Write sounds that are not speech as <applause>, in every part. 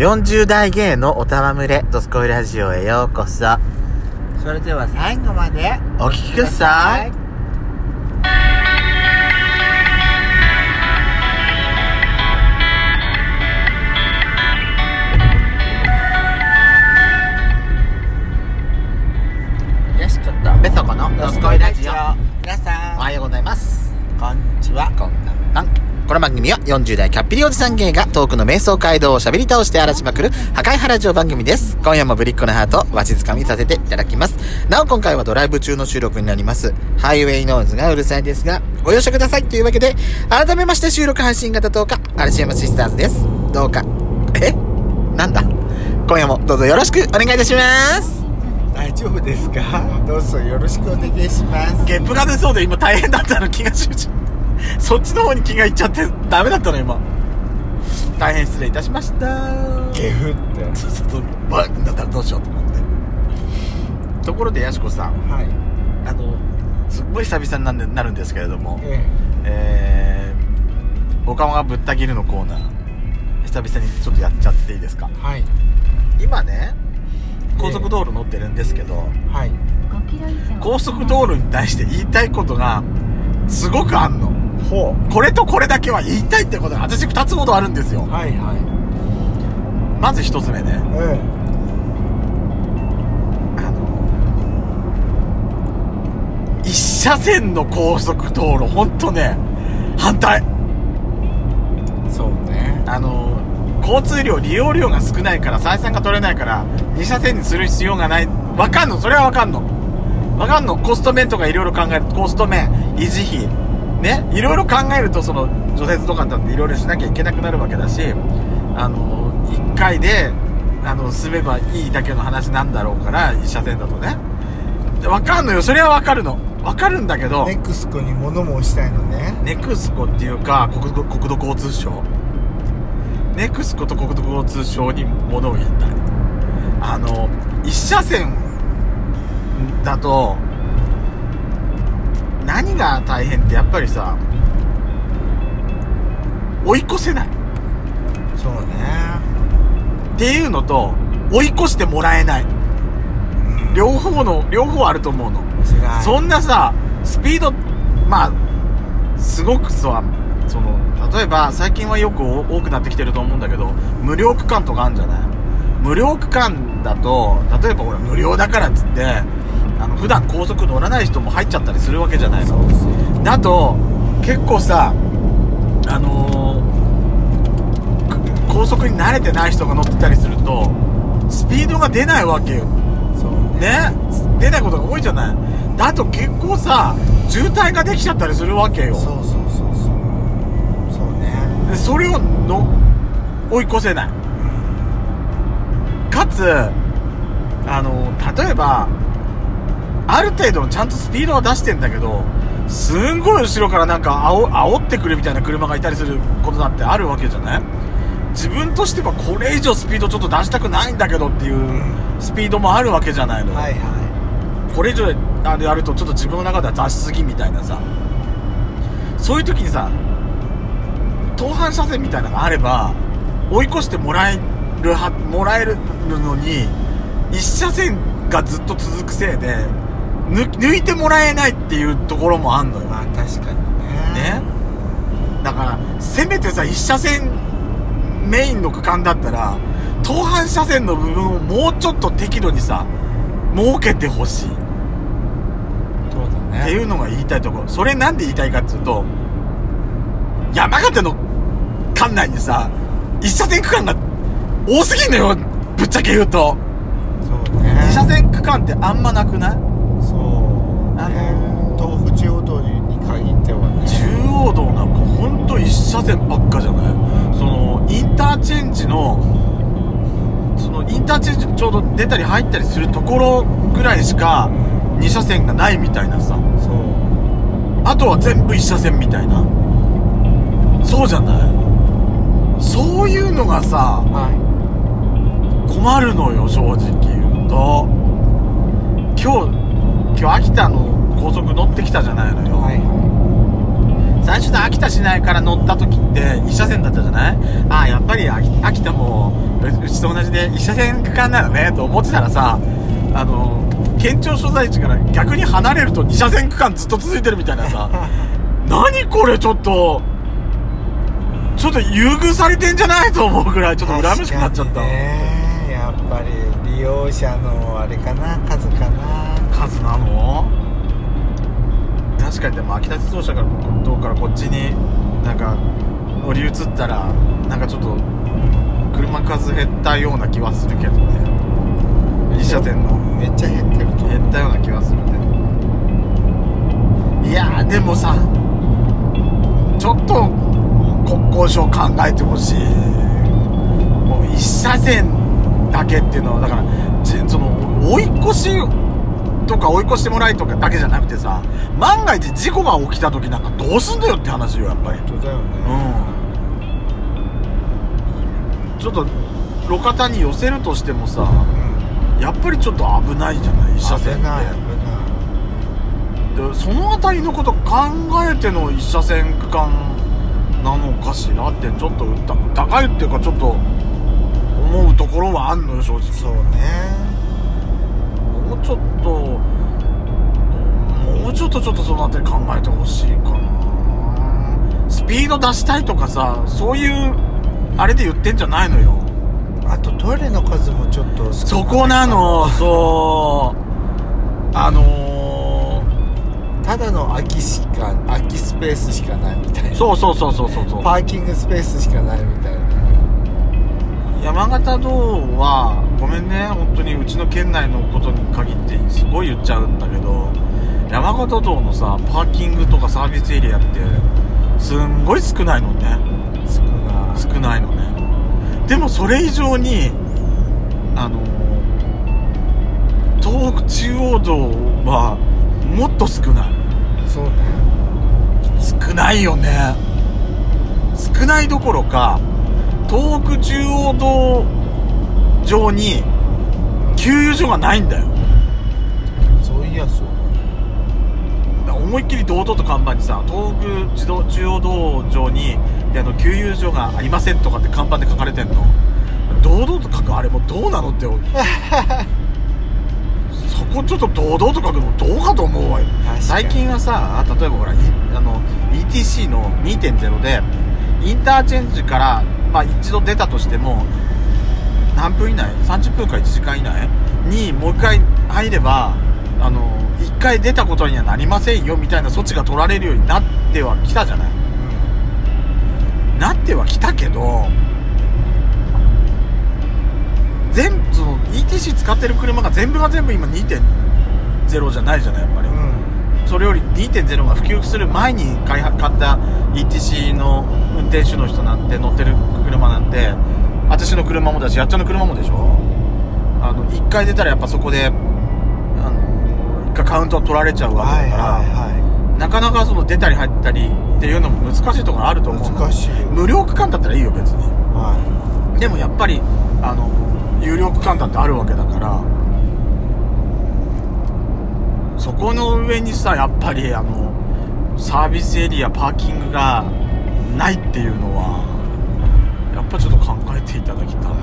40代芸のおたまむれ、ドスコイラジオへようこそ。それでは最後までお聞きください。よしちょっとベソコのドスコイラジオ。皆さんおはようございます。こんにちはこんなんなん。この番組は40代キャッピリおじさん芸がトークの瞑想街道を喋り倒して荒らしまくる破壊原城番組です。今夜もぶりっ子のハートわしづかみさせていただきます。なお今回はドライブ中の収録になります。ハイウェイノーズがうるさいですが、ご容赦くださいというわけで、改めまして収録配信型10日、嵐山シスターズです。どうか。え？なんだ？今夜もどうぞよろしくお願いいたします。大丈夫ですか？どうぞよろしくお願いしますゲップが出そうで今大変だったの気が集中 <laughs> そっちの方に気がいっちゃってダメだったの今。大変失礼いたしました。ゲフって。そうそうそう。バッだったらどうしようと思って。ところでやしこさん。はい。あのすっごい久々になんでなるんですけれども。ええ。ー、おかまがぶった切るのコーナー。久々にちょっとやっちゃっていいですか？えはい。今ね高速道路乗ってるんですけど、はい。高速道路に対して言いたいことがすごくあんのほこれとこれだけは言いたいってことが私2つほどあるんですよ。うはいはい。まず1つ目ね。えあの一車線の高速道路ほんとね反対。えそうね。あの交通量利用量が少ないから採算が取れないから2車線にする必要がない。わかんの。それはわかんの。わかんの。コスト面とかいろいろ考えるコスト面維持費ねいろいろ考えるとその除雪とかだっていろいろしなきゃいけなくなるわけだしあの1回であの進めばいいだけの話なんだろうから1車線だとね。でわかんのよ。それはわかるの。わかるんだけどネクスコに物申したいのね。ネクスコっていうか国土国土交通省。ネクスコと国土交通省に物を言いたい。あの一車線だと何が大変ってやっぱりさ追い越せない。そうね。っていうのと追い越してもらえない。うん。両方の両方あると思うの。そんなさスピードまあすごくさその例えば最近はよく多多くなってきてると思うんだけど無料区間とかあるんじゃない？無料区間だと例えばほら無料だからっつってあの普段高速乗らない人も入っちゃったりするわけじゃないの。だと結構さあのーく高速に慣れてない人が乗ってたりするとスピードが出ないわけよ。ね。ね？出ないことが多いじゃない。だと結構さ渋滞ができちゃったりするわけよ。そうそうそうそう。そうね。でそれをの追い越せない。かつあの例えばある程度のちゃんとスピードは出してんだけどすんごい後ろからなんかあお煽ってくるみたいな車がいたりすることだってあるわけじゃない？自分としてはこれ以上スピードちょっと出したくないんだけどっていうスピードもあるわけじゃないの、はいはこれ以上あれやるとちょっと自分の中では出しすぎみたいなさ。そういう時にさ東反車線みたいなのがあれば追い越してもらえるはもらえるのに一車線がずっと続くせいで抜抜いてもらえないっていうところもあんのよ。いまあ確かにね。ね。だからせめてさ一車線メインの区間だったら東反車線の部分をもうちょっと適度にさ設けてほしい。そうだね。っていうのが言いたいところ。それなんで言いたいかっていうと山形の管内にさ一車線区間が多すぎんのよ。ぶっちゃけ言うと。そうね。二車線区間ってあんまなくない？道なんかほんと一車線ばっかじゃない？そのインターチェンジのそのインターチェンジちょうど出たり入ったりするところぐらいしか2車線がないみたいなさ。そうあとは全部1車線みたいな。そうじゃない？そういうのがさは困るのよ正直言うと。今日今日秋田の高速乗ってきたじゃないのよ、いはい。は最初の秋田市内から乗った時って1車線だったじゃない？ああやっぱり秋秋田もううちちと同じで一車線区間なのねと思ってたらさあの県庁所在地から逆に離れると二車線区間ずっと続いてるみたいなさ <laughs> 何これちょっとちょっと優遇されてんじゃない？と思うぐらいちょっと羨ましくなっちゃった、ね。やっぱり利用者のあれかな数かな。数なの？確かにでも秋田自動車からどうからこっちになんか乗り移ったらなんかちょっと車数減ったような気はするけどね。一車線のめっちゃ減ってる減ったような気はするね。いやーでもさちょっと国交省考えてほしい。もう一車線だけっていうのはだからじその追い越しとか追い越してもらいとかだけじゃなくてさ万が一事故が起きた時なんかどうすんだよって話よやっぱり。本当だよね。うん。ちょっと路肩に寄せるとしてもさうん。やっぱりちょっと危ないじゃない一車線って。危ない危でその辺りのこと考えての一車線区間なのかしらってちょっと疑いっていうかちょっと思うところはあんのよ正直。ないそうね。もうちょっともうちょっとちょっとその辺り考えてほしいかな。スピード出したいとかさそういうあれで言ってんじゃないのよ。あとトイレの数もちょっと少そこなのそう。あのただの空きしか空きスペースしかないみたいな。ー、そうそうそうそうそうそう。パーキングスペースしかないみたいな。山形道はごめんね本当にうちの県内のことに限ってすごい言っちゃうんだけど山形道のさパーキングとかサービスエリアってすんごい少ないのね。少ない。少ない。のねでもそれ以上にあの東北中央道はもっと少ない。そうね。少ないよね。少ないどころか東北中央道上に給油所がないんだよ。そういやそうだね。思いっきり堂々と看板にさ東北自動中央道上にあの給油所がありませんとかって看板で書かれてんの。堂々と書く？あれもどうなのって <laughs> そこちょっと堂々と書くのどうかと思うわ。よ最近はさ例えばほらいあの ETC の2.0でインターチェンジから、まあ、一度出たとしても何分以内？30分か1時間以内？にもう一回入ればあの1回出たことにはなりませんよみたいな措置が取られるようになってはきたじゃない？なってはきたけど全部その ETC 使ってる車が全部が全部今2.0じゃないじゃないやっぱり、うん。それより2.0が普及する前に買いは買った ETC の運転手の人なんて乗ってる車なんて私の車もだしやっちゃんの車もでしょ？あの1回出たらやっぱそこであの1回カウントを取られちゃうわはいけだから、はなかなかその出たり入ったりっていうのも難しいところあるとい思う難しいよ。無料区間だったらいいよ別に。はでもやっぱりあの有料区間だってあるわけだからそこの上にさやっぱりあのサービスエリアパーキングがないっていうのはぱちょっと考えていただきたい。ね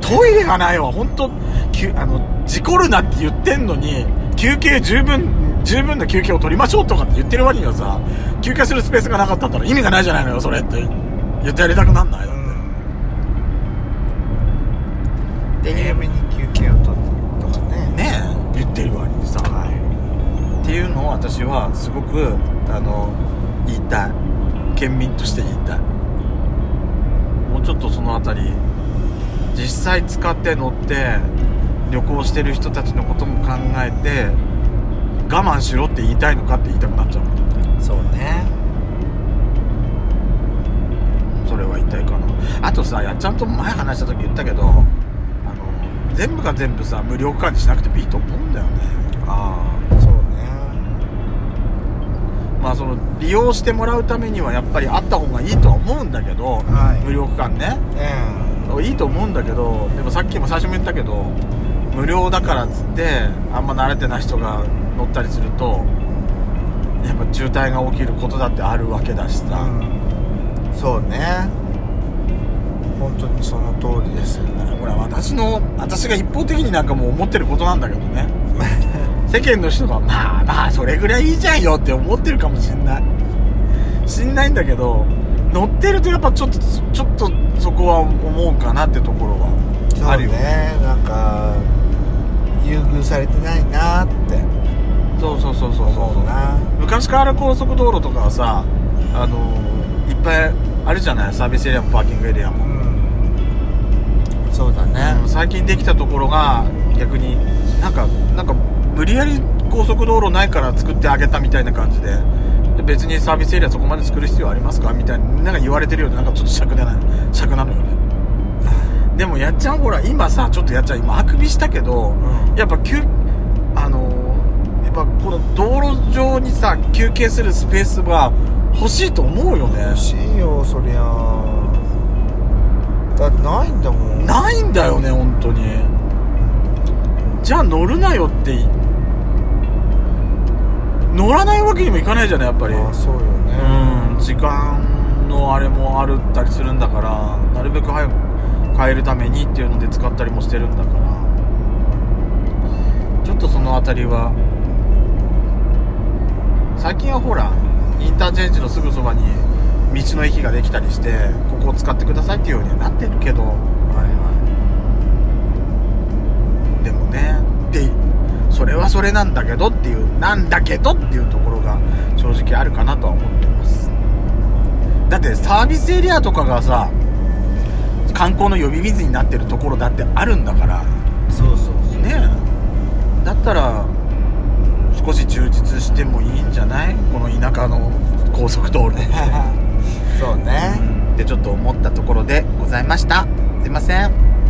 トイレがないわ本当きゅあの事故るなって言ってんのに休憩十分十分な休憩を取りましょうとかって言ってる割にはさ休憩するスペースがなかったら意味がないじゃないのよそれって。言ってやりたくなんないだって、で早めに休憩を取るとかね。ねえ。言ってる割にさ、っていうのを私はすごくあの言いたい。県民として言いたいちょっとその辺り実際使って乗って旅行してる人たちのことも考えて我慢しろって言いたいのかって言いたくなっちゃうそうね。それは言いたいかな。あとさやっちゃんと前話した時言ったけどあの全部が全部さ無料化にしなくてもいいと思うんだよね。ああまあその利用してもらうためにはやっぱりあった方がいいとは思うんだけど、はい。無料区間ね。ねいいと思うんだけどでもさっきも最初も言ったけど無料だからっつってあんま慣れてない人が乗ったりするとやっぱ渋滞が起きることだってあるわけだしえさ、うん。そうね。本当にその通りですよね。ほら私私の私が一方的になんかもう思ってることなんだけどね世間の人がまあまあそれぐらいいいじゃんよって思ってるかもしんない。しんないんだけど乗ってるとやっぱちょっとちょっとそこは思うかなってところはあるよ。ねねなんか優遇されてないなって。そうそうそうそうそう昔から高速道路とかはさあのいっぱいあるじゃない？サービスエリアもパーキングエリアも、うん。そうだね。うん最近できたところが逆になんかなんか無理やり高速道路ないから作ってあげたみたいな感じでで別にサービスエリアそこまで作る必要ありますかみたいななんか言われてるようでなんかちょっと尺でない尺なのよね。でもやっちゃんほら今さちょっとやっちゃん今あくびしたけど、うん。やっぱ休あのーやっぱこの道路上にさ休憩するスペースは欲しいと思うよね。欲しいよそりゃ。だってないんだもん。ないんだよね本当に。じゃあ乗るなよってい乗らないわけにもいかないじゃないやっぱり。あそうよね。うん時間のあれもあるったりするんだからなるべく早く帰るためにっていうので使ったりもしてるんだから。ちょっとその辺りは最近はほらインターチェンジのすぐそばに道の駅ができたりしてここを使ってくださいっていうようにはなってるけど。はいでもねでそれはそれなんだけどっていうなんだけどっていうところが正直あるかなとは思ってます。だってサービスエリアとかがさ観光の呼び水になってるところだってあるんだから。はいそうそうそう。ねえ。だったら少し充実してもいいんじゃない？この田舎の高速道路で。<laughs> そうね。ってちょっと思ったところでございました。すいません